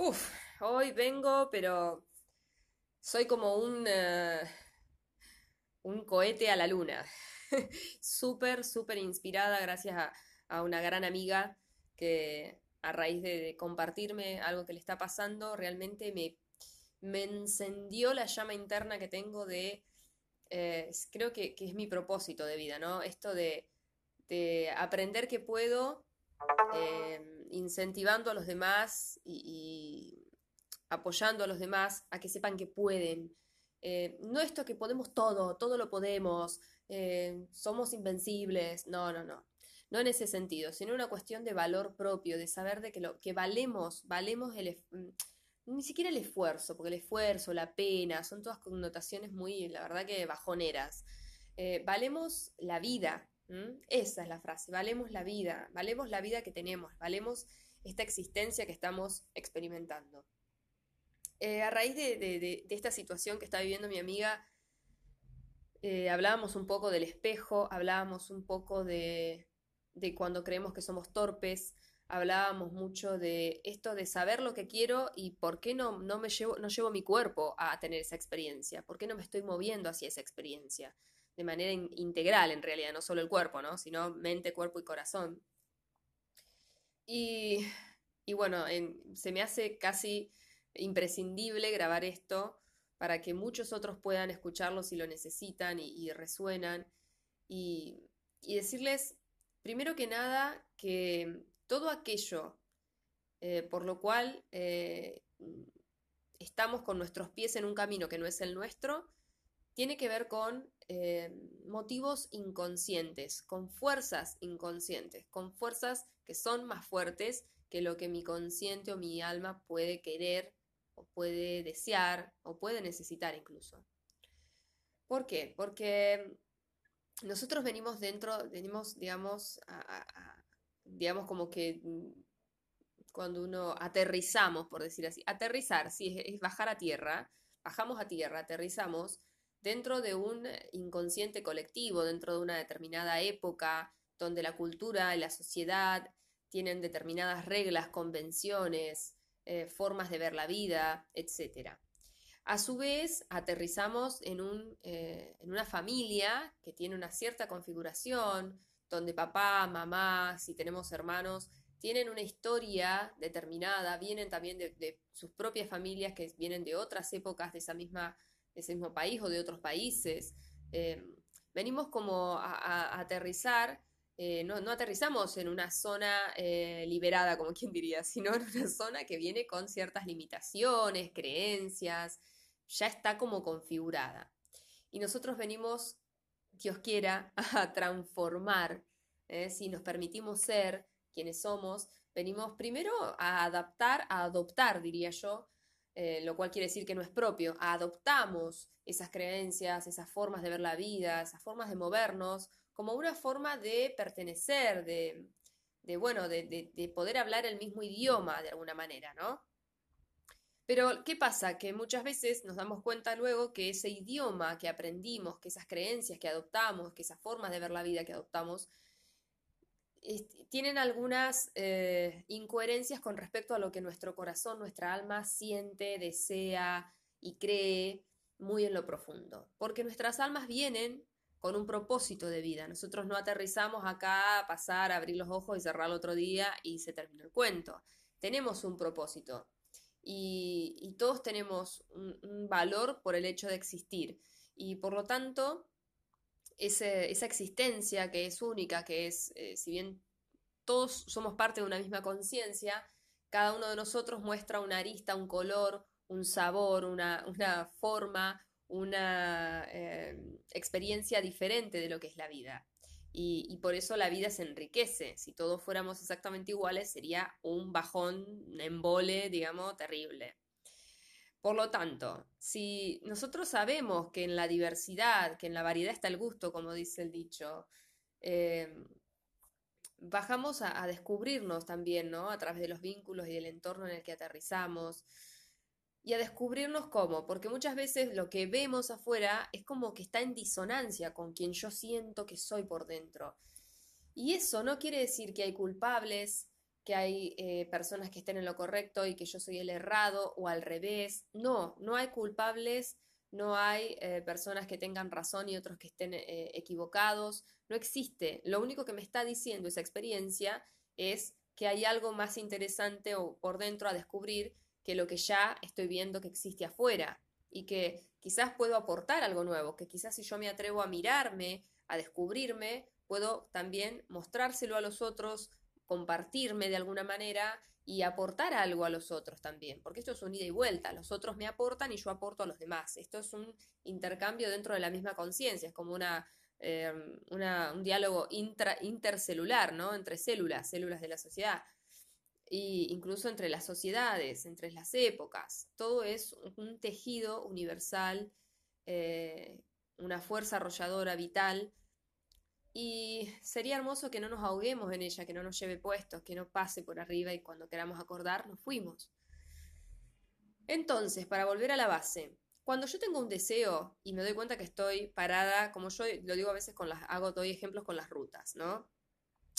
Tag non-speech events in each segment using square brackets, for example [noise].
Uf, hoy vengo, pero soy como un, eh, un cohete a la luna. [laughs] Súper, súper inspirada gracias a, a una gran amiga que a raíz de, compartirme algo que le está pasando, realmente me, me encendió la llama interna que tengo de, eh, creo que, que es mi propósito de vida, ¿no? Esto de, de aprender que puedo eh, incentivando a los demás y, apoyando a los demás a que sepan que pueden. Eh, no esto que podemos todo, todo lo podemos, eh, somos invencibles, no, no, no. No en ese sentido, sino una cuestión de valor propio, de saber de que lo que valemos, valemos el, mm, ni siquiera el esfuerzo, porque el esfuerzo, la pena, son todas connotaciones muy, la verdad que bajoneras. Eh, valemos la vida, ¿m? Esa es la frase, valemos la vida, valemos la vida que tenemos, valemos esta existencia que estamos experimentando. Eh, a raíz de esta situación que está viviendo mi amiga, eh, hablábamos un poco del espejo, hablábamos un poco de, de cuando creemos que somos torpes, hablábamos mucho de esto de saber lo que quiero y por qué no, no me llevo, no llevo mi cuerpo a tener esa experiencia, por qué no me estoy moviendo hacia esa experiencia, de manera in- integral en realidad, no solo el cuerpo, ¿no? Sino mente, cuerpo y corazón. Y, y bueno, en- se me hace casi imprescindible grabar esto para que muchos otros puedan escucharlo si lo necesitan y, y resuenan. Y, y decirles, primero que nada, que todo aquello eh, por lo cual eh, estamos con nuestros pies en un camino que no es el nuestro, tiene que ver con eh, motivos inconscientes, con fuerzas inconscientes, con fuerzas que son más fuertes que lo que mi consciente o mi alma puede querer o puede desear o puede necesitar incluso. ¿Por qué? Porque nosotros venimos dentro, venimos, digamos, digamos como que mm, cuando uno aterrizamos, por decir así, aterrizar, sí, es bajar a tierra, bajamos a tierra, aterrizamos dentro de un inconsciente colectivo, dentro de una determinada época, donde la cultura y la sociedad tienen determinadas reglas, convenciones, eh, formas de ver la vida, etcétera. A su vez, aterrizamos en un, eh, en una familia que tiene una cierta configuración, donde papá, mamá, si tenemos hermanos, tienen una historia determinada, vienen también de, sus propias familias que vienen de otras épocas de esa misma, ese mismo país o de otros países. Eh, venimos como a aterrizar, eh, no, no aterrizamos en una zona eh, liberada, como quien diría, [laughs] sino en una zona que viene con ciertas limitaciones, creencias, ya está como configurada. Y nosotros venimos, Dios quiera, [laughs] a transformar, ¿eh? Si nos permitimos ser quienes somos, venimos primero a adaptar, a adoptar, diría yo, eh, lo cual quiere decir que no es propio, adoptamos esas creencias, esas formas de ver la vida, esas formas de movernos, como una forma de pertenecer, de, bueno, de, de- de poder hablar el mismo idioma de alguna manera, ¿no? Pero, ¿qué pasa? Que muchas veces nos damos cuenta luego que ese idioma que aprendimos, que esas creencias que adoptamos, que esas formas de ver la vida que adoptamos, tienen algunas eh, incoherencias con respecto a lo que nuestro corazón, nuestra alma siente, desea y cree muy en lo profundo. Porque nuestras almas vienen con un propósito de vida. Nosotros no aterrizamos acá a pasar, a abrir los ojos y cerrar el otro día y se terminó el cuento. Tenemos un propósito y, todos tenemos un valor por el hecho de existir. Y por lo tanto, esa existencia que es única, que es, eh, si bien todos somos parte de una misma conciencia, cada uno de nosotros muestra una arista, un color, un sabor, una, una forma, una eh, experiencia diferente de lo que es la vida. Y, y por eso la vida se enriquece. Si todos fuéramos exactamente iguales, sería un bajón, un embole, digamos, terrible. Por lo tanto, si nosotros sabemos que en la diversidad, que en la variedad está el gusto, como dice el dicho, eh, bajamos a, a descubrirnos también, ¿no? A través de los vínculos y del entorno en el que aterrizamos. Y a descubrirnos cómo, porque muchas veces lo que vemos afuera es como que está en disonancia con quien yo siento que soy por dentro. Y eso no quiere decir que hay culpables, que hay eh, personas que estén en lo correcto y que yo soy el errado o al revés. No, no hay culpables, no hay eh, personas que tengan razón y otros que estén eh, equivocados. No existe. Lo único que me está diciendo esa experiencia es que hay algo más interesante por dentro a descubrir que lo que ya estoy viendo que existe afuera y que quizás puedo aportar algo nuevo, que quizás si yo me atrevo a mirarme, a descubrirme, puedo también mostrárselo a los otros, compartirme de alguna manera y aportar algo a los otros también, porque esto es un ida y vuelta, los otros me aportan y yo aporto a los demás, esto es un intercambio dentro de la misma conciencia, es como una, eh, un diálogo intra, intercelular, ¿no? Entre células, células de la sociedad, e incluso entre las sociedades, entre las épocas, todo es un tejido universal, eh, una fuerza arrolladora vital y sería hermoso que no nos ahoguemos en ella, que no nos lleve puestos, que no pase por arriba y cuando queramos acordar nos fuimos. Entonces, para volver a la base, cuando yo tengo un deseo y me doy cuenta que estoy parada, como yo lo digo a veces con las, hago, doy ejemplos con las rutas, ¿no?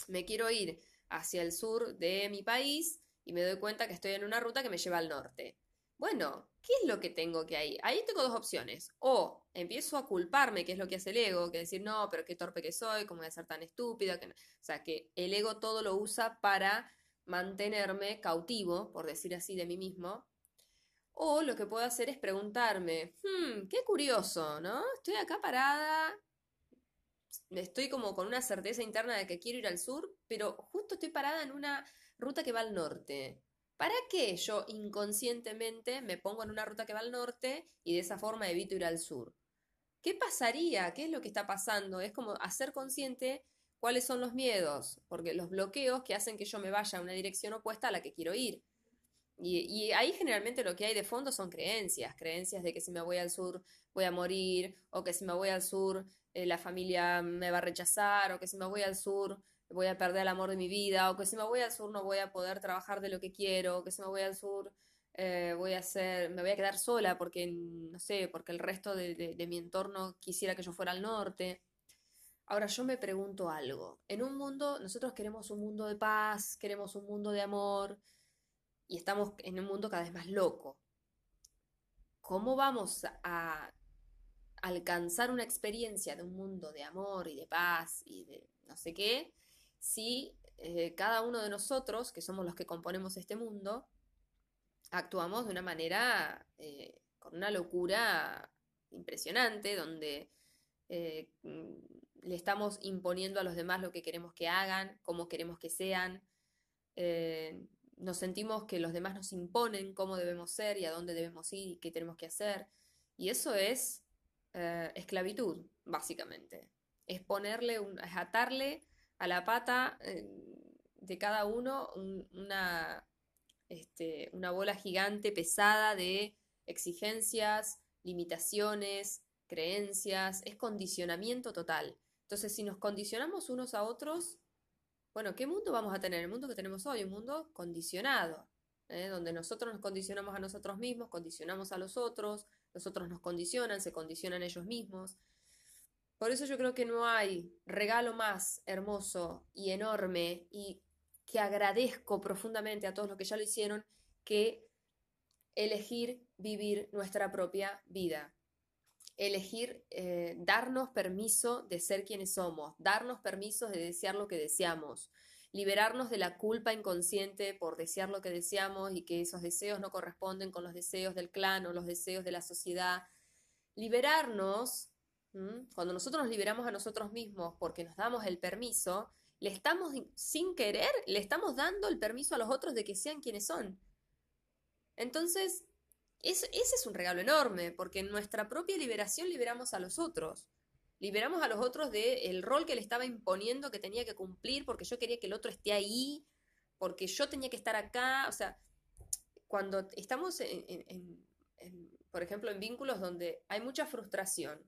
Me quiero ir hacia el sur de mi país y me doy cuenta que estoy en una ruta que me lleva al norte. Bueno, ¿qué es lo que tengo que ahí? Ahí tengo dos opciones. O empiezo a culparme, que es lo que hace el ego, que decir, no, pero qué torpe que soy, cómo voy a ser tan estúpida. O sea, que el ego todo lo usa para mantenerme cautivo, por decir así, de mí mismo. O lo que puedo hacer es preguntarme, hmm, qué curioso, ¿no? Estoy acá parada, estoy como con una certeza interna de que quiero ir al sur, pero justo estoy parada en una ruta que va al norte. ¿Para qué yo inconscientemente me pongo en una ruta que va al norte y de esa forma evito ir al sur? ¿Qué pasaría? ¿Qué es lo que está pasando? Es como hacer consciente cuáles son los miedos, porque los bloqueos que hacen que yo me vaya a una dirección opuesta a la que quiero ir. Y, ahí generalmente lo que hay de fondo son creencias, creencias de que si me voy al sur voy a morir, o que si me voy al sur eh, la familia me va a rechazar, o que si me voy al sur voy a perder el amor de mi vida, o que si me voy al sur no voy a poder trabajar de lo que quiero, o que si me voy al sur eh, voy a ser, me voy a quedar sola porque, no sé, porque el resto de, mi entorno quisiera que yo fuera al norte. Ahora yo me pregunto algo. En un mundo, nosotros queremos un mundo de paz, queremos un mundo de amor, y estamos en un mundo cada vez más loco. ¿Cómo vamos a alcanzar una experiencia de un mundo de amor y de paz y de no sé qué si eh, cada uno de nosotros, que somos los que componemos este mundo, actuamos de una manera, eh, con una locura impresionante, donde eh, le estamos imponiendo a los demás lo que queremos que hagan, cómo queremos que sean. nos sentimos que los demás nos imponen cómo debemos ser y a dónde debemos ir y qué tenemos que hacer. Y eso es esclavitud, básicamente. Es ponerle, es atarle a la pata eh, de cada uno una, este, una bola gigante pesada de exigencias, limitaciones, creencias, es condicionamiento total. Entonces, si nos condicionamos unos a otros, bueno, ¿qué mundo vamos a tener? El mundo que tenemos hoy, un mundo condicionado, ¿eh? donde nosotros nos condicionamos a nosotros mismos, condicionamos a los otros, los otros nos condicionan, se condicionan ellos mismos. Por eso yo creo que no hay regalo más hermoso y enorme y que agradezco profundamente a todos los que ya lo hicieron que elegir vivir nuestra propia vida. Elegir eh, darnos permiso de ser quienes somos, darnos permiso de desear lo que deseamos, liberarnos de la culpa inconsciente por desear lo que deseamos y que esos deseos no corresponden con los deseos del clan o los deseos de la sociedad. Liberarnos cuando nosotros nos liberamos a nosotros mismos porque nos damos el permiso, le estamos, sin querer, le estamos dando el permiso a los otros de que sean quienes son. Entonces, ese es un regalo enorme, porque en nuestra propia liberación liberamos a los otros. Liberamos a los otros del rol que le estaba imponiendo que tenía que cumplir, porque yo quería que el otro esté ahí, porque yo tenía que estar acá. O sea, cuando estamos, por ejemplo, en vínculos donde hay mucha frustración,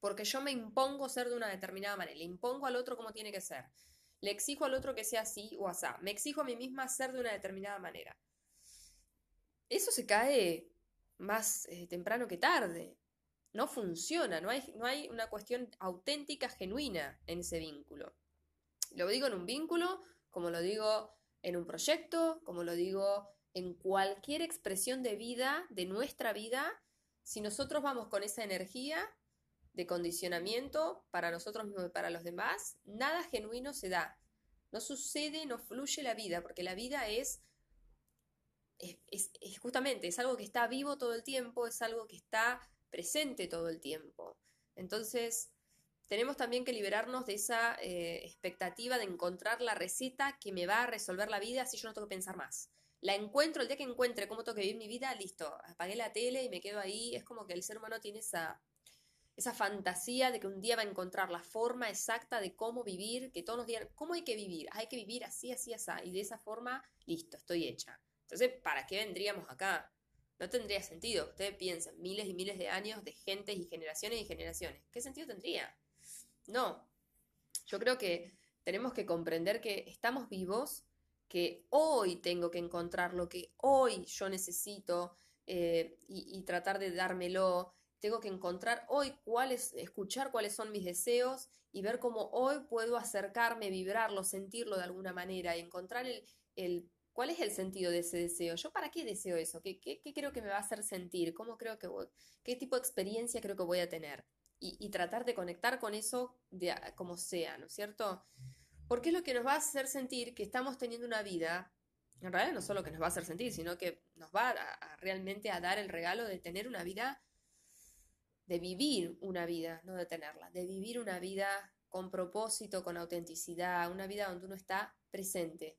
porque yo me impongo ser de una determinada manera, le impongo al otro cómo tiene que ser, le exijo al otro que sea así o asá, me exijo a mí misma ser de una determinada manera. Eso se cae más eh, temprano que tarde. No funciona, no hay, no hay una cuestión auténtica, genuina en ese vínculo. Lo digo en un vínculo, como lo digo en un proyecto, como lo digo, en cualquier expresión de vida, de nuestra vida, si nosotros vamos con esa energía de condicionamiento para nosotros mismos y para los demás, nada genuino se da. No sucede, no fluye la vida, porque la vida es, es, justamente, es algo que está vivo todo el tiempo, es algo que está presente todo el tiempo. Entonces, tenemos también que liberarnos de esa eh, expectativa de encontrar la receta que me va a resolver la vida si yo no tengo que pensar más. La encuentro, el día que encuentre cómo tengo que vivir mi vida, listo, apagué la tele y me quedo ahí. Es como que el ser humano tiene esa, esa fantasía de que un día va a encontrar la forma exacta de cómo vivir, que todos nos digan, ¿cómo hay que vivir? Hay que vivir así, así, así. Y de esa forma, listo, estoy hecha. Entonces, ¿para qué vendríamos acá? No tendría sentido. Ustedes piensan, miles y miles de años de gentes y generaciones y generaciones. ¿Qué sentido tendría? No. Yo creo que tenemos que comprender que estamos vivos, que hoy tengo que encontrar lo que hoy yo necesito eh, y, tratar de dármelo. Tengo que encontrar hoy cuáles, escuchar cuáles son mis deseos y ver cómo hoy puedo acercarme, vibrarlo, sentirlo de alguna manera y encontrar el, el ¿Cuál es el sentido de ese deseo? ¿Yo para qué deseo eso? ¿Qué, qué, qué creo que me va a hacer sentir? ¿Cómo creo que? ¿Qué tipo de experiencia creo que voy a tener? y, tratar de conectar con eso de, como sea, ¿no es cierto? Porque es lo que nos va a hacer sentir que estamos teniendo una vida, en realidad no solo que nos va a hacer sentir, sino que nos va a, realmente a dar el regalo de tener una vida, de vivir una vida, no de tenerla, de vivir una vida con propósito, con autenticidad, una vida donde uno está presente,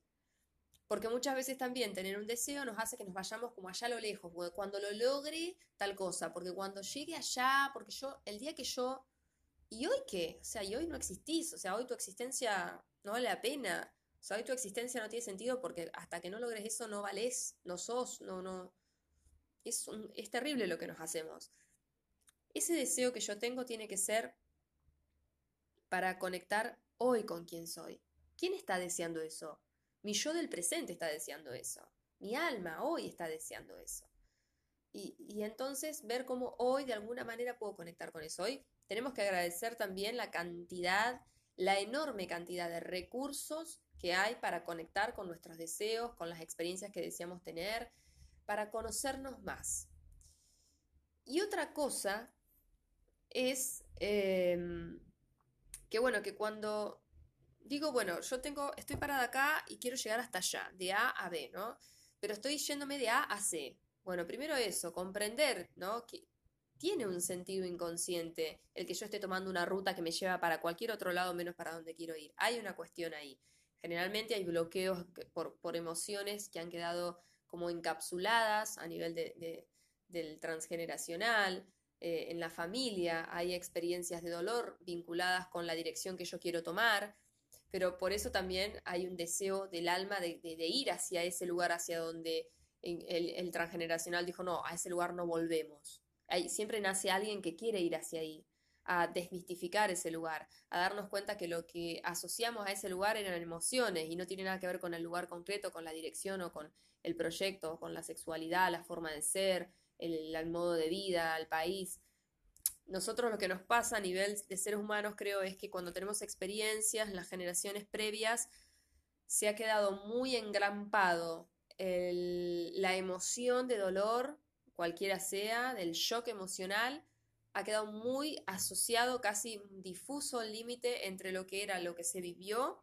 porque muchas veces también tener un deseo nos hace que nos vayamos como allá a lo lejos, cuando lo logre tal cosa, porque cuando llegue allá, porque yo, el día que yo, ¿y hoy qué? O sea, y hoy no existís, o sea, hoy tu existencia no vale la pena, o sea, hoy tu existencia no tiene sentido porque hasta que no logres eso no valés, no sos, no, no, es, es terrible lo que nos hacemos. Ese deseo que yo tengo tiene que ser para conectar hoy con quién soy. ¿Quién está deseando eso? Mi yo del presente está deseando eso. Mi alma hoy está deseando eso. Y, entonces ver cómo hoy de alguna manera puedo conectar con eso. Hoy tenemos que agradecer también la cantidad, la enorme cantidad de recursos que hay para conectar con nuestros deseos, con las experiencias que deseamos tener, para conocernos más. Y otra cosa es em, que bueno, que cuando digo, bueno, yo tengo, estoy parada acá y quiero llegar hasta allá, de A a B, ¿no? Pero estoy yéndome de A a C. Bueno, primero eso, comprender, ¿no? Que tiene un sentido inconsciente el que yo esté tomando una ruta que me lleva para cualquier otro lado menos para donde quiero ir. Hay una cuestión ahí. Generalmente hay bloqueos por, por emociones que han quedado como encapsuladas a nivel de, del transgeneracional, eh, en la familia, hay experiencias de dolor vinculadas con la dirección que yo quiero tomar, pero por eso también hay un deseo del alma de, ir hacia ese lugar, hacia donde el, transgeneracional dijo, no, a ese lugar no volvemos. siempre nace alguien que quiere ir hacia ahí, a desmistificar ese lugar, a darnos cuenta que lo que asociamos a ese lugar eran emociones y no tiene nada que ver con el lugar concreto, con la dirección o con el proyecto, con la sexualidad, la forma de ser, el modo de vida, el país nosotros lo que nos pasa a nivel de seres humanos creo es que cuando tenemos experiencias, las generaciones previas, se ha quedado muy engrampado la emoción de dolor, cualquiera sea, del shock emocional, ha quedado muy asociado, casi difuso el límite entre lo que era lo que se vivió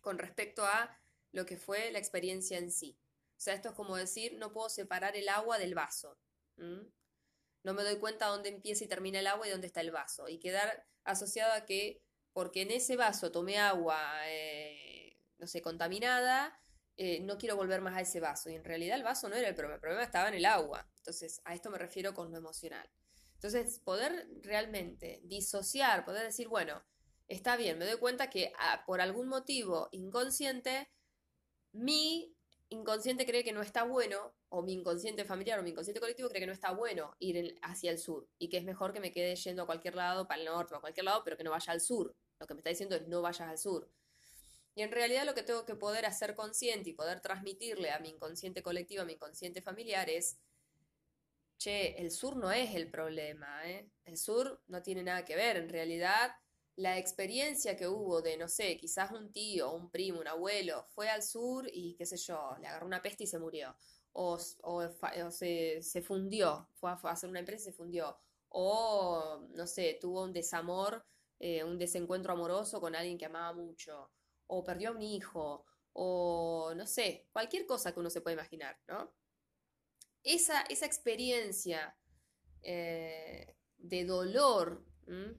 con respecto a lo que fue la experiencia en sí. O sea, esto es como decir, no puedo separar el agua del vaso no me doy cuenta dónde empieza y termina el agua y dónde está el vaso. Y quedar asociado a que, porque en ese vaso tomé agua, eh, no sé, contaminada, eh, no quiero volver más a ese vaso. Y en realidad el vaso no era el problema, el problema estaba en el agua. Entonces, a esto me refiero con lo emocional. Entonces, poder realmente disociar, poder decir, bueno, está bien, me doy cuenta que ah, por algún motivo inconsciente, mi inconsciente cree que no está bueno, o mi inconsciente familiar o mi inconsciente colectivo cree que no está bueno ir hacia el sur y que es mejor que me quede yendo a cualquier lado, para el norte o a cualquier lado, pero que no vaya al sur. Lo que me está diciendo es no vayas al sur. Y en realidad lo que tengo que poder hacer consciente y poder transmitirle a mi inconsciente colectivo, a mi inconsciente familiar es, che, el sur no es el problema, ¿eh? el sur no tiene nada que ver, en realidad la experiencia que hubo de, no sé, quizás un tío, un primo, un abuelo, fue al sur y qué sé yo, le agarró una peste y se murió. O, se, fundió, fue a, hacer una empresa y se fundió. O, no sé, tuvo un desamor, eh, un desencuentro amoroso con alguien que amaba mucho. O perdió a un hijo. O, no sé, cualquier cosa que uno se pueda imaginar, ¿no? Esa, esa experiencia eh, de dolor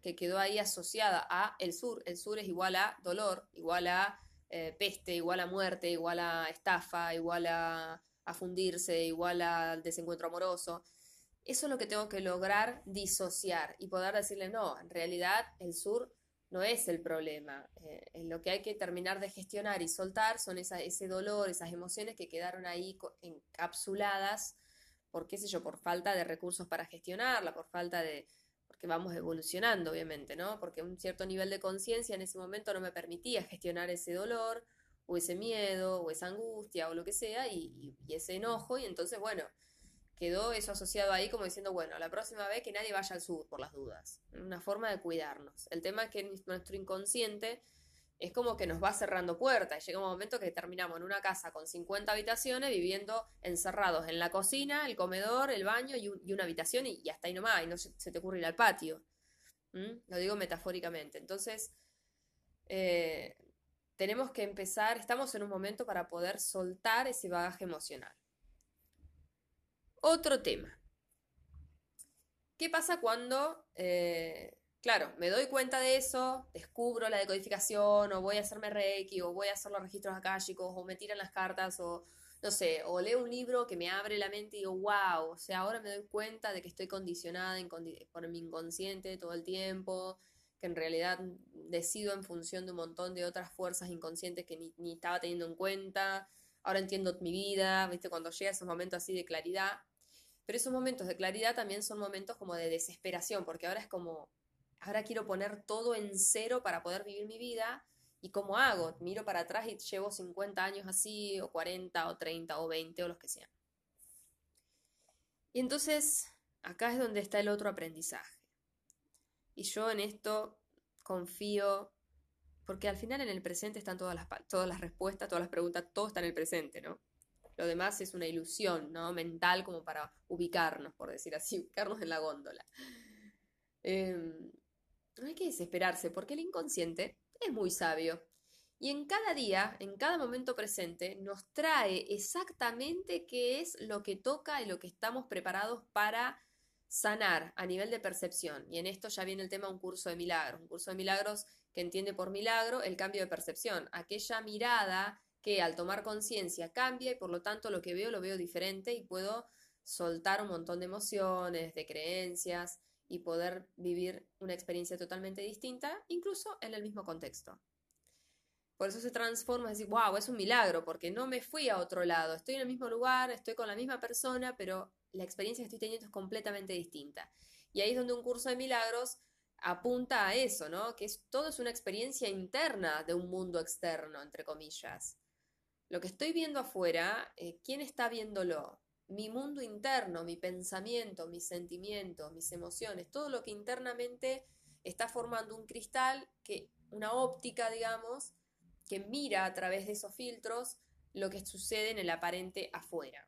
que quedó ahí asociada a el sur. El sur es igual a dolor, igual a eh, peste, igual a muerte, igual a estafa, igual a, a fundirse, igual al desencuentro amoroso. Eso es lo que tengo que lograr disociar y poder decirle, no, en realidad el sur no es el problema. Eh, lo que hay que terminar de gestionar y soltar son ese dolor, esas emociones que quedaron ahí encapsuladas por qué sé yo, por falta de recursos para gestionarla, por falta de, porque vamos evolucionando, obviamente, ¿no? Porque un cierto nivel de conciencia en ese momento no me permitía gestionar ese dolor, o ese miedo, o esa angustia, o lo que sea, y, ese enojo, y entonces, bueno, quedó eso asociado ahí como diciendo, bueno, la próxima vez que nadie vaya al sur por las dudas. Una forma de cuidarnos. El tema es que nuestro inconsciente es como que nos va cerrando puertas. Llega un momento que terminamos en una casa con 50 habitaciones viviendo encerrados en la cocina, el comedor, el baño y, una habitación y, hasta ahí nomás, y no se, te ocurre ir al patio. Lo digo metafóricamente. Entonces, eh, tenemos que empezar, estamos en un momento para poder soltar ese bagaje emocional. Otro tema. ¿Qué pasa cuando eh, Claro, me doy cuenta de eso, descubro la decodificación, o voy a hacerme reiki, o voy a hacer los registros akáshicos, o me tiran las cartas, o no sé, o leo un libro que me abre la mente y digo, wow, o sea, ahora me doy cuenta de que estoy condicionada por mi inconsciente todo el tiempo, que en realidad decido en función de un montón de otras fuerzas inconscientes que ni, ni estaba teniendo en cuenta, ahora entiendo mi vida, viste, cuando llega esos momentos así de claridad, pero esos momentos de claridad también son momentos como de desesperación, porque ahora es como, ahora quiero poner todo en cero para poder vivir mi vida. ¿Y cómo hago? Miro para atrás y llevo 50 años así, o 40, o 30, o 20, o los que sean. Y entonces, acá es donde está el otro aprendizaje. Y yo en esto confío, porque al final en el presente están todas las, todas las respuestas, todas las preguntas, todo está en el presente, ¿no? Lo demás es una ilusión, ¿no? Mental como para ubicarnos, por decir así, [laughs] ubicarnos en la góndola. Eh, no hay que desesperarse porque el inconsciente es muy sabio. Y en cada día, en cada momento presente, nos trae exactamente qué es lo que toca y lo que estamos preparados para sanar a nivel de percepción. Y en esto ya viene el tema un curso de milagros. Un curso de milagros que entiende por milagro el cambio de percepción. Aquella mirada que al tomar conciencia cambia y por lo tanto lo que veo lo veo diferente y puedo soltar un montón de emociones, de creencias, y poder vivir una experiencia totalmente distinta, incluso en el mismo contexto. Por eso se transforma, es decir, wow, es un milagro, porque no me fui a otro lado, estoy en el mismo lugar, estoy con la misma persona, pero la experiencia que estoy teniendo es completamente distinta. Y ahí es donde un curso de milagros apunta a eso, ¿no? Que todo es una experiencia interna de un mundo externo, entre comillas. Lo que estoy viendo afuera, eh, ¿quién está viéndolo? Mi mundo interno, mi pensamiento, mis sentimientos, mis emociones, todo lo que internamente está formando un cristal, que, una óptica, digamos, que mira a través de esos filtros lo que sucede en el aparente afuera.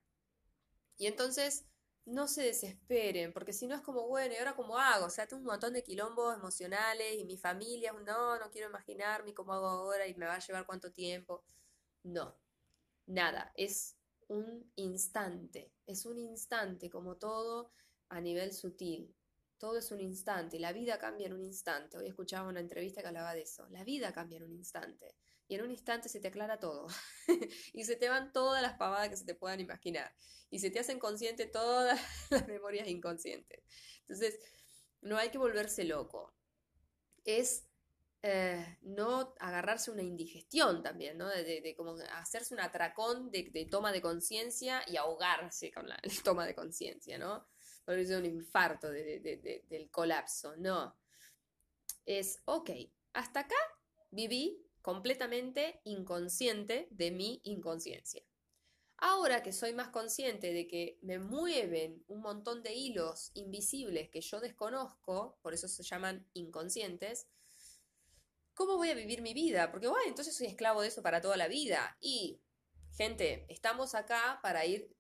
Y entonces no se desesperen, porque si no es como, bueno, ¿y ahora cómo hago? O sea, tengo un montón de quilombos emocionales y mi familia, no, no quiero imaginarme cómo hago ahora y me va a llevar cuánto tiempo. No, nada, es un instante, es un instante como todo a nivel sutil. Todo es un instante, la vida cambia en un instante. Hoy escuchaba una entrevista que hablaba de eso. La vida cambia en un instante. Y en un instante se te aclara todo. [laughs] y se te van todas las pavadas que se te puedan imaginar. Y se te hacen consciente todas [laughs] las memorias inconscientes. Entonces, no hay que volverse loco. Es eh, no agarrarse una indigestión también, ¿no? De, como hacerse un atracón de, toma de conciencia y ahogarse con la [laughs] toma de conciencia, ¿no? Volverse un infarto del colapso, no. Es, ok, hasta acá viví completamente inconsciente de mi inconsciencia. Ahora que soy más consciente de que me mueven un montón de hilos invisibles que yo desconozco, por eso se llaman inconscientes, ¿cómo voy a vivir mi vida? Porque, bueno, entonces soy esclavo de eso para toda la vida. Y, gente, estamos acá para ir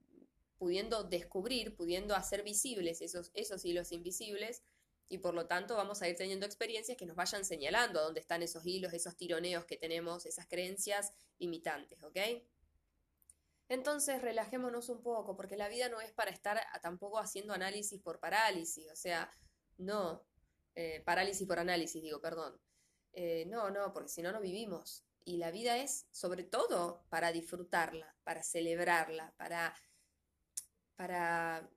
pudiendo descubrir, pudiendo hacer visibles esos, esos hilos invisibles y por lo tanto vamos a ir teniendo experiencias que nos vayan señalando a dónde están esos hilos, esos tironeos que tenemos, esas creencias limitantes, ¿ok? Entonces relajémonos un poco, porque la vida no es para estar tampoco haciendo análisis por parálisis, o sea, no, eh, parálisis por análisis, digo, perdón. Eh, no, no, porque si no, no vivimos. Y la vida es sobre todo para disfrutarla, para celebrarla, para para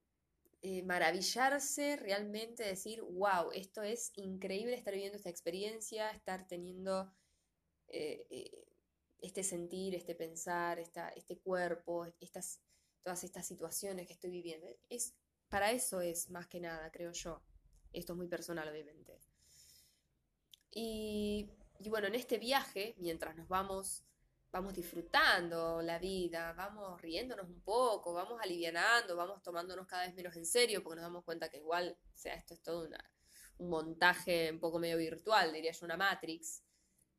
eh, maravillarse realmente, decir, wow, esto es increíble estar viviendo esta experiencia, estar teniendo eh, eh, este sentir, este pensar, esta, este cuerpo, estas, todas estas situaciones que estoy viviendo. Es, para eso es más que nada, creo yo. Esto es muy personal, obviamente. Y, y bueno, en este viaje, mientras nos vamos vamos disfrutando la vida, vamos riéndonos un poco, vamos alivianando, vamos tomándonos cada vez menos en serio, porque nos damos cuenta que igual, sea, esto es todo un montaje un poco medio virtual, diría yo, una Matrix,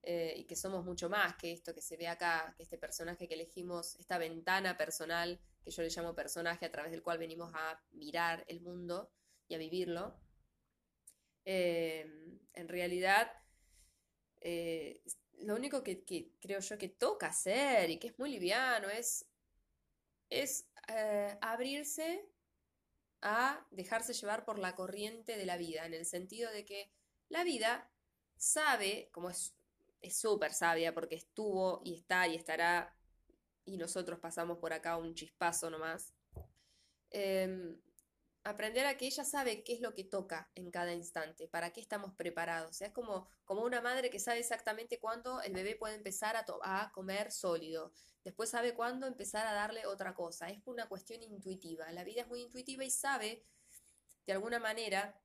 eh, y que somos mucho más que esto que se ve acá, que este personaje que elegimos, esta ventana personal, que yo le llamo personaje, a través del cual venimos a mirar el mundo y a vivirlo. Eh, en realidad, eh, lo único que, creo yo que toca hacer y que es muy liviano es, es eh, abrirse a dejarse llevar por la corriente de la vida, en el sentido de que la vida sabe, como es súper sabia porque estuvo y está y estará, y nosotros pasamos por acá un chispazo nomás, em, aprender a que ella sabe qué es lo que toca en cada instante, para qué estamos preparados. O sea, es como, como una madre que sabe exactamente cuándo el bebé puede empezar a, comer sólido, después sabe cuándo empezar a darle otra cosa. Es una cuestión intuitiva. La vida es muy intuitiva y sabe, de alguna manera,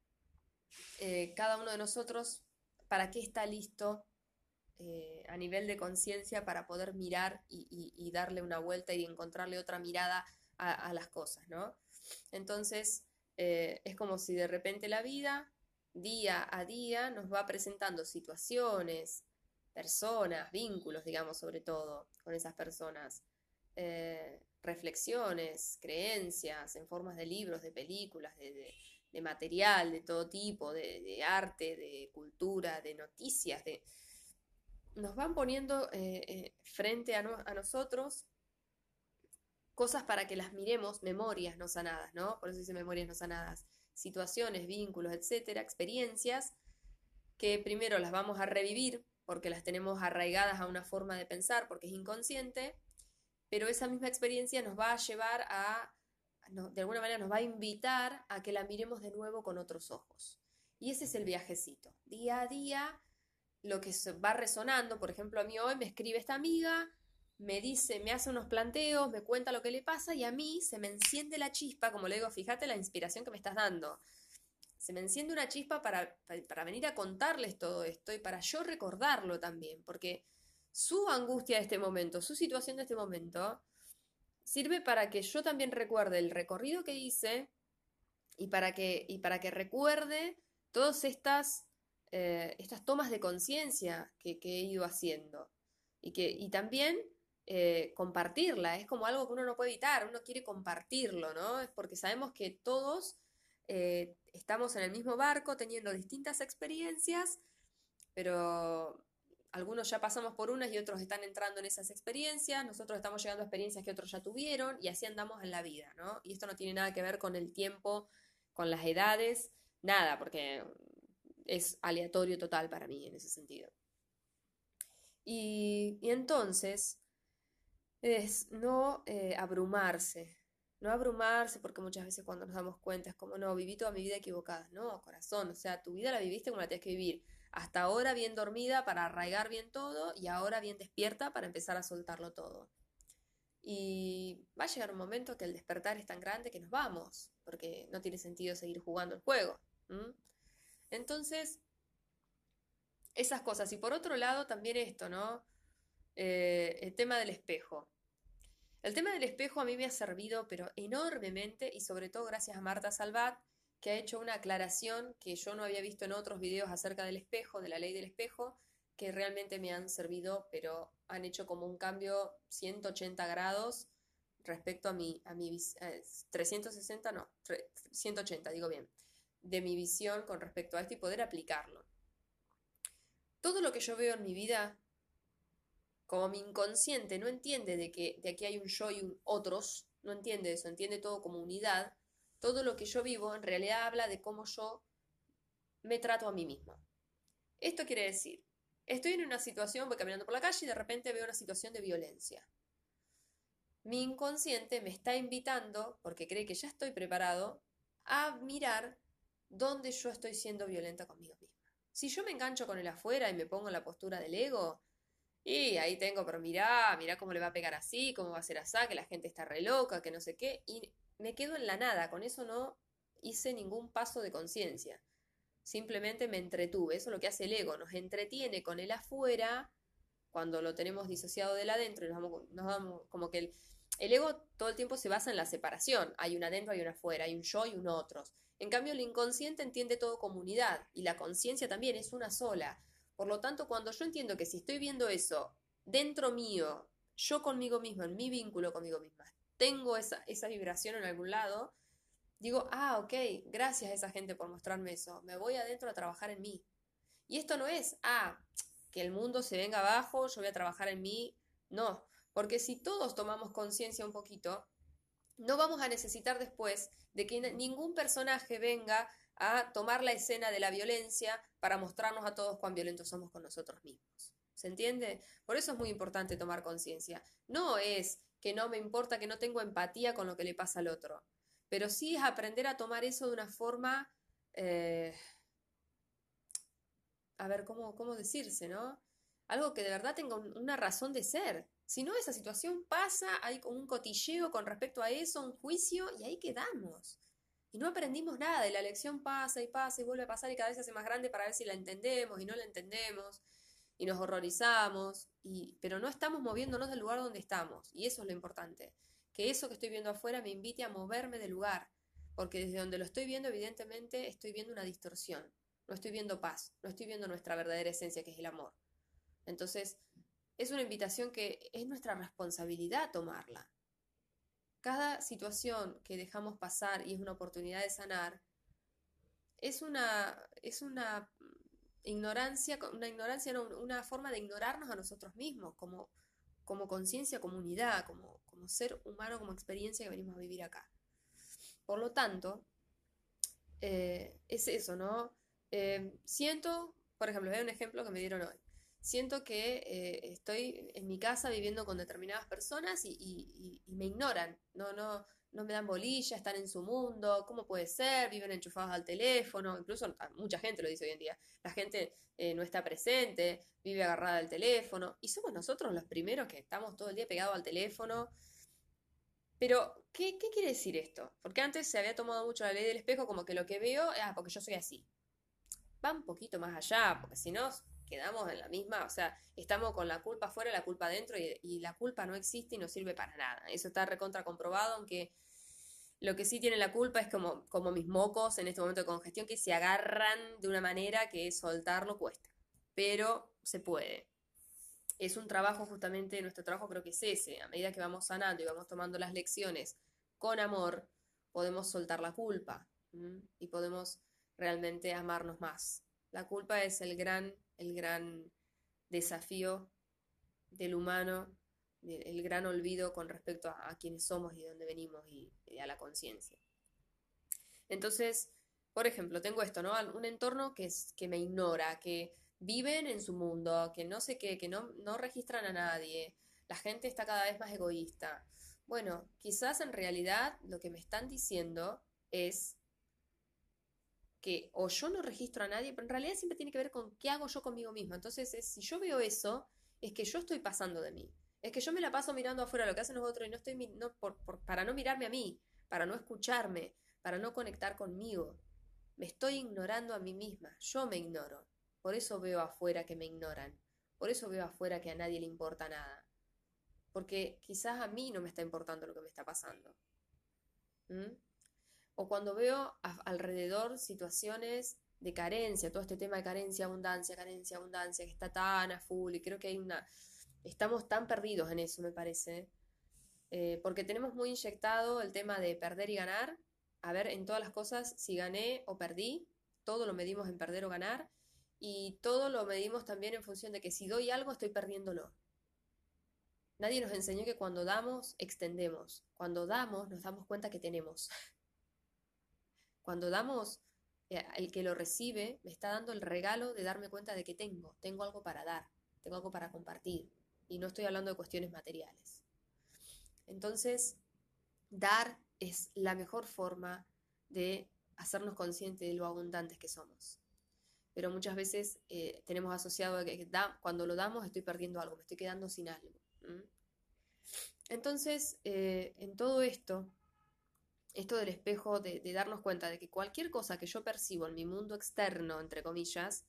eh, cada uno de nosotros para qué está listo eh, a nivel de conciencia para poder mirar y, darle una vuelta y encontrarle otra mirada a, a las cosas, ¿no? Entonces, eh, es como si de repente la vida, día a día, nos va presentando situaciones, personas, vínculos, digamos, sobre todo, con esas personas, eh, reflexiones, creencias en formas de libros, de películas, de, material de todo tipo, de, arte, de cultura, de noticias, de... nos van poniendo eh, frente a, a nosotros cosas para que las miremos, memorias no sanadas, ¿no? Por eso dice memorias no sanadas, situaciones, vínculos, etcétera, experiencias que primero las vamos a revivir porque las tenemos arraigadas a una forma de pensar, porque es inconsciente, pero esa misma experiencia nos va a llevar a, de alguna manera nos va a invitar a que la miremos de nuevo con otros ojos. Y ese es el viajecito. Día a día, lo que va resonando, por ejemplo, a mí hoy me escribe esta amiga, me dice, me hace unos planteos, me cuenta lo que le pasa y a mí se me enciende la chispa, como le digo, fíjate la inspiración que me estás dando. Se me enciende una chispa para, para venir a contarles todo esto y para yo recordarlo también, porque su angustia de este momento, su situación de este momento, sirve para que yo también recuerde el recorrido que hice y para que, y para que recuerde todas estas, eh, estas tomas de conciencia que, que, he ido haciendo. Y, que, y también eh, compartirla, es como algo que uno no puede evitar, uno quiere compartirlo, ¿no? Es porque sabemos que todos eh, estamos en el mismo barco teniendo distintas experiencias, pero algunos ya pasamos por unas y otros están entrando en esas experiencias, nosotros estamos llegando a experiencias que otros ya tuvieron y así andamos en la vida, ¿no? Y esto no tiene nada que ver con el tiempo, con las edades, nada, porque es aleatorio total para mí en ese sentido. y entonces, es no eh, abrumarse, no abrumarse porque muchas veces cuando nos damos cuenta es como, no, viví toda mi vida equivocada, no, corazón, o sea, tu vida la viviste como la tienes que vivir, hasta ahora bien dormida para arraigar bien todo y ahora bien despierta para empezar a soltarlo todo. Y va a llegar un momento que el despertar es tan grande que nos vamos, porque no tiene sentido seguir jugando el juego. Entonces, esas cosas. Y por otro lado, también esto, ¿no? Eh, el tema del espejo. El tema del espejo a mí me ha servido, pero enormemente, y sobre todo gracias a Marta Salvat, que ha hecho una aclaración que yo no había visto en otros videos acerca del espejo, de la ley del espejo, que realmente me han servido, pero han hecho como un cambio 180 grados respecto a mi, a mi 360, no, 180, digo bien, de mi visión con respecto a esto y poder aplicarlo. Todo lo que yo veo en mi vida, como mi inconsciente no entiende de que de aquí hay un yo y un otros, no entiende eso, entiende todo como unidad, todo lo que yo vivo en realidad habla de cómo yo me trato a mí misma. Esto quiere decir, estoy en una situación, voy caminando por la calle y de repente veo una situación de violencia. Mi inconsciente me está invitando, porque cree que ya estoy preparado, a mirar dónde yo estoy siendo violenta conmigo misma. Si yo me engancho con el afuera y me pongo en la postura del ego, y ahí tengo, pero mirá, mirá cómo le va a pegar así, cómo va a ser así, que la gente está re loca, que no sé qué, y me quedo en la nada, con eso no hice ningún paso de conciencia. Simplemente me entretuve, eso es lo que hace el ego, nos entretiene con el afuera cuando lo tenemos disociado del adentro y nos damos, como que el, ego todo el tiempo se basa en la separación, hay un adentro, hay un afuera, hay un yo y un otros. En cambio, el inconsciente entiende todo como unidad y la conciencia también es una sola. Por lo tanto, cuando yo entiendo que si estoy viendo eso dentro mío, yo conmigo mismo, en mi vínculo conmigo misma, tengo esa, esa vibración en algún lado, digo, ah, ok, gracias a esa gente por mostrarme eso, me voy adentro a trabajar en mí. Y esto no es, ah, que el mundo se venga abajo, yo voy a trabajar en mí, no, porque si todos tomamos conciencia un poquito, no vamos a necesitar después de que ningún personaje venga a tomar la escena de la violencia para mostrarnos a todos cuán violentos somos con nosotros mismos. ¿Se entiende? Por eso es muy importante tomar conciencia. No es que no me importa, que no tengo empatía con lo que le pasa al otro, pero sí es aprender a tomar eso de una forma, eh, a ver, ¿cómo, ¿cómo decirse, no? Algo que de verdad tenga una razón de ser. Si no, esa situación pasa, hay un cotilleo con respecto a eso, un juicio, y ahí quedamos. Y no aprendimos nada, y la lección pasa y pasa y vuelve a pasar y cada vez se hace más grande para ver si la entendemos y no la entendemos, y nos horrorizamos, y, pero no estamos moviéndonos del lugar donde estamos, y eso es lo importante, que eso que estoy viendo afuera me invite a moverme del lugar, porque desde donde lo estoy viendo, evidentemente, estoy viendo una distorsión, no estoy viendo paz, no estoy viendo nuestra verdadera esencia, que es el amor. Entonces, es una invitación que es nuestra responsabilidad tomarla. Cada situación que dejamos pasar y es una oportunidad de sanar, es una, es una ignorancia, una ignorancia, una forma de ignorarnos a nosotros mismos, como, como conciencia, como unidad, como, como ser humano, como experiencia que venimos a vivir acá. Por lo tanto, eh, es eso, ¿no? Eh, siento, por ejemplo, veo un ejemplo que me dieron hoy siento que eh, estoy en mi casa viviendo con determinadas personas y, me ignoran, no, no, no me dan bolilla, están en su mundo, ¿cómo puede ser? Viven enchufados al teléfono, incluso mucha gente lo dice hoy en día, la gente eh, no está presente, vive agarrada al teléfono, y somos nosotros los primeros que estamos todo el día pegados al teléfono. Pero, ¿qué, ¿qué quiere decir esto? Porque antes se había tomado mucho la ley del espejo como que lo que veo, ah, porque yo soy así. Va un poquito más allá, porque si no, quedamos en la misma, o sea, estamos con la culpa afuera, la culpa adentro y, la culpa no existe y no sirve para nada. Eso está recontra comprobado, aunque lo que sí tiene la culpa es como, como mis mocos en este momento de congestión que se agarran de una manera que soltarlo cuesta, pero se puede. Es un trabajo justamente, nuestro trabajo creo que es ese, a medida que vamos sanando y vamos tomando las lecciones con amor, podemos soltar la culpa y podemos realmente amarnos más. La culpa es el gran el gran desafío del humano, el gran olvido con respecto a, quiénes somos y de dónde venimos y, a la conciencia. Entonces, por ejemplo, tengo esto, ¿no? Un entorno que, es, que me ignora, que viven en su mundo, que no sé qué, que no, no registran a nadie, la gente está cada vez más egoísta. Bueno, quizás en realidad lo que me están diciendo es que o yo no registro a nadie, pero en realidad siempre tiene que ver con qué hago yo conmigo mismo. Entonces, si yo veo eso, es que yo estoy pasando de mí. Es que yo me la paso mirando afuera lo que hacen los otros y no estoy no, por, para no mirarme a mí, para no escucharme, para no conectar conmigo. Me estoy ignorando a mí misma, yo me ignoro. Por eso veo afuera que me ignoran. Por eso veo afuera que a nadie le importa nada. Porque quizás a mí no me está importando lo que me está pasando. ¿Mm? O cuando veo alrededor situaciones de carencia, todo este tema de carencia, abundancia, carencia, abundancia, que está tan a full y creo que hay una... Estamos tan perdidos en eso, me parece, eh, porque tenemos muy inyectado el tema de perder y ganar, a ver en todas las cosas si gané o perdí, todo lo medimos en perder o ganar, y todo lo medimos también en función de que si doy algo estoy perdiéndolo. Nadie nos enseñó que cuando damos, extendemos. Cuando damos, nos damos cuenta que tenemos. [laughs] Cuando damos, eh, el que lo recibe me está dando el regalo de darme cuenta de que tengo, tengo algo para dar, tengo algo para compartir. Y no estoy hablando de cuestiones materiales. Entonces, dar es la mejor forma de hacernos conscientes de lo abundantes que somos. Pero muchas veces eh, tenemos asociado que cuando lo damos estoy perdiendo algo, me estoy quedando sin algo. Entonces, eh, en todo esto, esto del espejo, de, darnos cuenta de que cualquier cosa que yo percibo en mi mundo externo, entre comillas,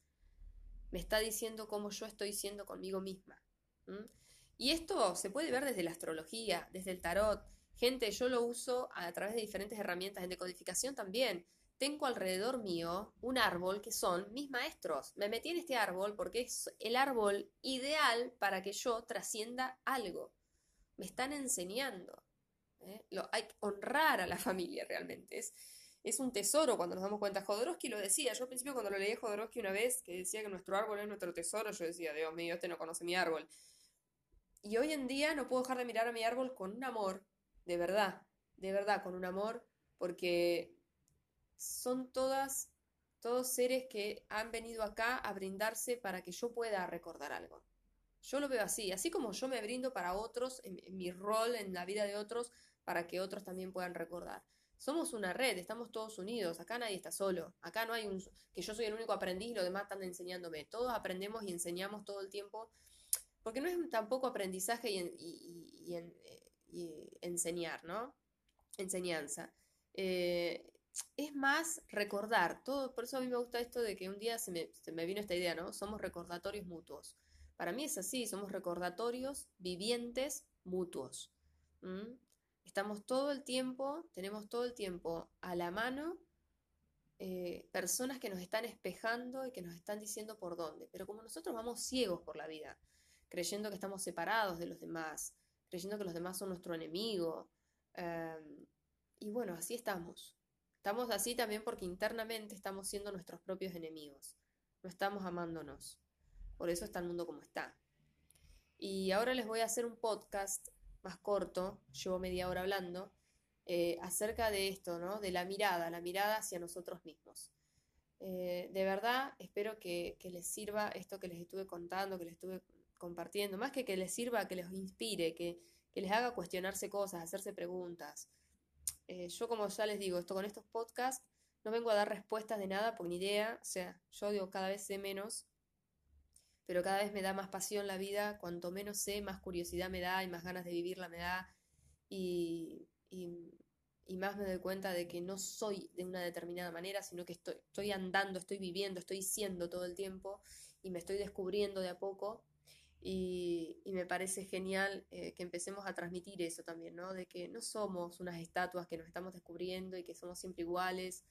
me está diciendo cómo yo estoy siendo conmigo misma. Y esto se puede ver desde la astrología, desde el tarot. Gente, yo lo uso a través de diferentes herramientas en decodificación también. Tengo alrededor mío un árbol que son mis maestros. Me metí en este árbol porque es el árbol ideal para que yo trascienda algo me están enseñando. ¿Eh? Lo, hay que honrar a la familia realmente. Es, es un tesoro cuando nos damos cuenta. Jodorowsky lo decía. Yo al principio cuando lo leí a Jodorowsky una vez, que decía que nuestro árbol es nuestro tesoro, yo decía, Dios mío, este no conoce mi árbol. Y hoy en día no puedo dejar de mirar a mi árbol con un amor, de verdad, de verdad, con un amor, porque son todas, todos seres que han venido acá a brindarse para que yo pueda recordar algo. Yo lo veo así, así como yo me brindo para otros, en, mi rol en la vida de otros, para que otros también puedan recordar. Somos una red, estamos todos unidos, acá nadie está solo, acá no hay un que yo soy el único aprendiz y los demás están enseñándome. Todos aprendemos y enseñamos todo el tiempo, porque no es tampoco aprendizaje y, enseñar, ¿no? Enseñanza. Eh, es más recordar, todo, por eso a mí me gusta esto de que un día se me vino esta idea, ¿no? Somos recordatorios mutuos. Para mí es así, somos recordatorios vivientes mutuos. Estamos todo el tiempo, tenemos todo el tiempo a la mano eh, personas que nos están espejando y que nos están diciendo por dónde. Pero como nosotros vamos ciegos por la vida, creyendo que estamos separados de los demás, creyendo que los demás son nuestro enemigo, em, y bueno, así estamos. Estamos así también porque internamente estamos siendo nuestros propios enemigos. No estamos amándonos. Por eso está el mundo como está. Y ahora les voy a hacer un podcast más corto, llevo media hora hablando, eh, acerca de esto, ¿no? De la mirada, la mirada hacia nosotros mismos. Eh, de verdad, espero que, les sirva esto que les estuve contando, que les estuve compartiendo, más que que les sirva, que les inspire, que, les haga cuestionarse cosas, hacerse preguntas. Eh, yo, como ya les digo, esto con estos podcasts no vengo a dar respuestas de nada por ni idea, o sea, yo digo cada vez sé menos pero cada vez me da más pasión la vida, cuanto menos sé, más curiosidad me da y más ganas de vivirla me da y, más me doy cuenta de que no soy de una determinada manera, sino que estoy, estoy andando, estoy viviendo, estoy siendo todo el tiempo y me estoy descubriendo de a poco y, me parece genial eh, que empecemos a transmitir eso también, ¿no? De que no somos unas estatuas que nos estamos descubriendo y que somos siempre iguales.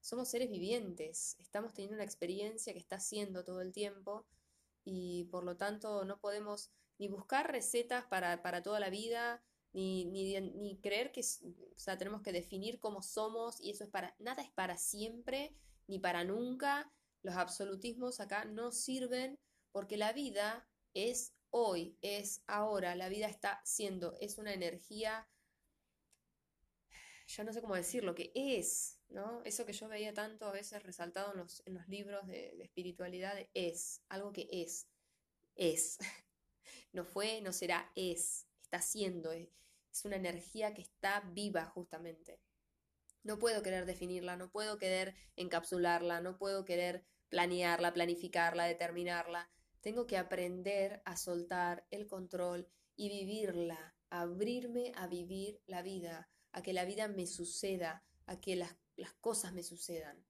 Somos seres vivientes, estamos teniendo una experiencia que está siendo todo el tiempo y por lo tanto no podemos ni buscar recetas para, toda la vida, ni, ni, creer que o sea, tenemos que definir cómo somos y eso es para, nada es para siempre ni para nunca. Los absolutismos acá no sirven porque la vida es hoy, es ahora, la vida está siendo, es una energía, yo no sé cómo decirlo, que es, ¿no? Eso que yo veía tanto a veces resaltado en los, en los libros de, espiritualidad, es, algo que es, es. [laughs] No fue, no será, es, está siendo, es, es una energía que está viva justamente. No puedo querer definirla, no puedo querer encapsularla, no puedo querer planearla, planificarla, determinarla. Tengo que aprender a soltar el control y vivirla, abrirme a vivir la vida, a que la vida me suceda, a que las las cosas me sucedan.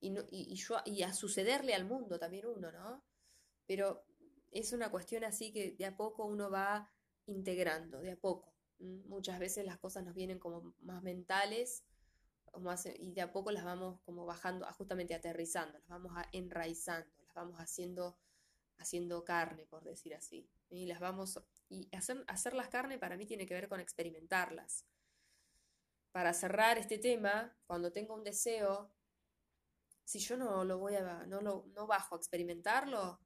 Y, no, y, yo, y a sucederle al mundo también uno, ¿no? Pero es una cuestión así que de a poco uno va integrando, de a poco. Muchas veces las cosas nos vienen como más mentales y de a poco las vamos como bajando, justamente aterrizando, las vamos a enraizando, las vamos haciendo, haciendo carne, por decir así. Y las vamos, y hacer, hacerlas carne para mí tiene que ver con experimentarlas. Para cerrar este tema, cuando tengo un deseo, si yo no lo voy a, no lo, no bajo a experimentarlo,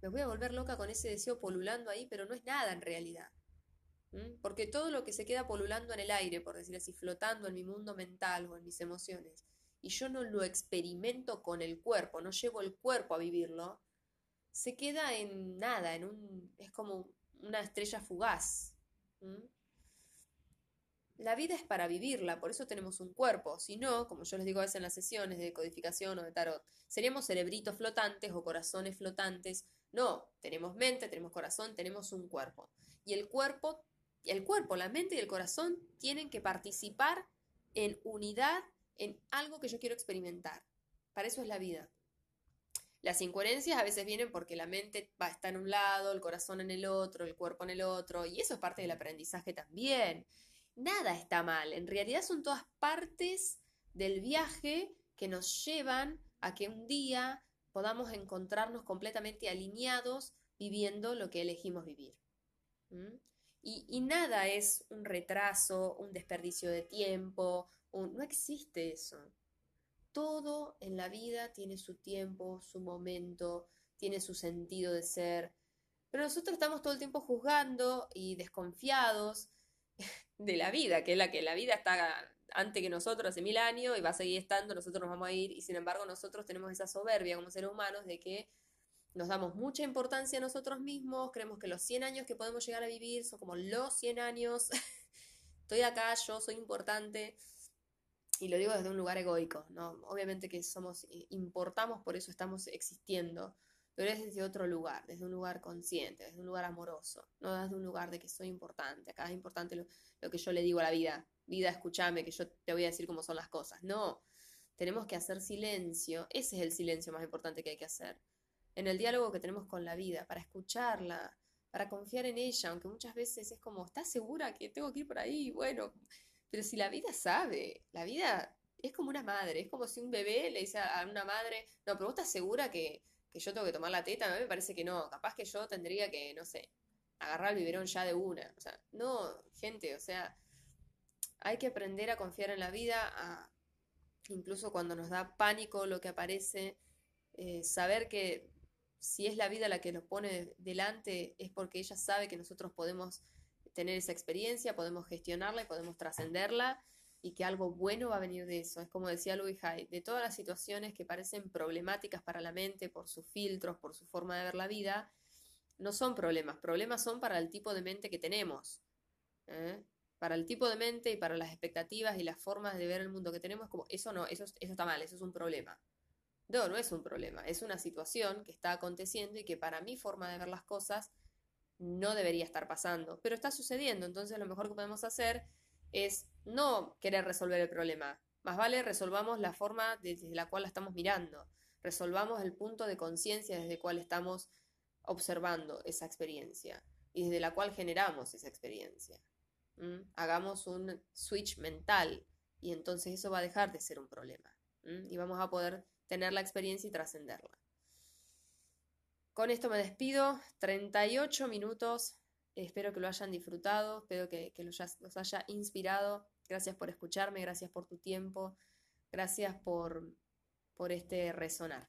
me voy a volver loca con ese deseo polulando ahí, pero no es nada en realidad. Porque todo lo que se queda polulando en el aire, por decir así, flotando en mi mundo mental o en mis emociones, y yo no lo experimento con el cuerpo, no llevo el cuerpo a vivirlo, se queda en nada, en un, es como una estrella fugaz. La vida es para vivirla, por eso tenemos un cuerpo. Si no, como yo les digo a veces en las sesiones de codificación o de tarot, seríamos cerebritos flotantes o corazones flotantes. No, tenemos mente, tenemos corazón, tenemos un cuerpo. Y el cuerpo el cuerpo, la mente y el corazón tienen que participar en unidad en algo que yo quiero experimentar. Para eso es la vida. Las incoherencias a veces vienen porque la mente va a estar en un lado, el corazón en el otro, el cuerpo en el otro, y eso es parte del aprendizaje también. Nada está mal, en realidad son todas partes del viaje que nos llevan a que un día podamos encontrarnos completamente alineados viviendo lo que elegimos vivir. ¿Mm? Y, nada es un retraso, un desperdicio de tiempo, no existe eso. Todo en la vida tiene su tiempo, su momento, tiene su sentido de ser. Pero nosotros estamos todo el tiempo juzgando y desconfiados de la vida, que es la que la vida está antes que nosotros hace mil años y va a seguir estando, nosotros nos vamos a ir y sin embargo nosotros tenemos esa soberbia como seres humanos de que nos damos mucha importancia a nosotros mismos, creemos que los 100 años que podemos llegar a vivir son como los 100 años, [laughs] estoy acá, yo soy importante, y lo digo desde un lugar egoico, ¿no? Obviamente que somos, eh, importamos, por eso estamos existiendo, pero es desde otro lugar, desde un lugar consciente, desde un lugar amoroso, no desde un lugar de que soy importante, acá es importante lo, que yo le digo a la vida, vida, escúchame, que yo te voy a decir cómo son las cosas, no, tenemos que hacer silencio, ese es el silencio más importante que hay que hacer. En el diálogo que tenemos con la vida, para escucharla, para confiar en ella, aunque muchas veces es como, ¿estás segura que tengo que ir por ahí? Bueno, pero si la vida sabe, la vida es como una madre, es como si un bebé le dice a una madre, no, pero estás segura que, que yo tengo que tomar la teta, a mí me parece que no, capaz que yo tendría que, no sé, agarrar el biberón ya de una, o sea, no, gente, o sea, hay que aprender a confiar en la vida, incluso cuando nos da pánico lo que aparece, eh, saber que si es la vida la que nos pone delante, es porque ella sabe que nosotros podemos tener esa experiencia, podemos gestionarla y podemos trascenderla y que algo bueno va a venir de eso. Es como decía Louis Hay, de todas las situaciones que parecen problemáticas para la mente por sus filtros, por su forma de ver la vida, no son problemas, problemas son para el tipo de mente que tenemos. ¿eh? Para el tipo de mente y para las expectativas y las formas de ver el mundo que tenemos, como eso no, eso, eso está mal, eso es un problema. No, no es un problema, es una situación que está aconteciendo y que para mi forma de ver las cosas no debería estar pasando, pero está sucediendo, entonces lo mejor que podemos hacer es no querer resolver el problema, más vale resolvamos la forma desde la cual la estamos mirando, resolvamos el punto de conciencia desde el cual estamos observando esa experiencia y desde la cual generamos esa experiencia. Hagamos un switch mental y entonces eso va a dejar de ser un problema y vamos a poder tener la experiencia y trascenderla. Con esto me despido, 38 minutos, espero que lo hayan disfrutado, espero que, los, los haya inspirado. Gracias por escucharme, gracias por tu tiempo, gracias por, por este resonar.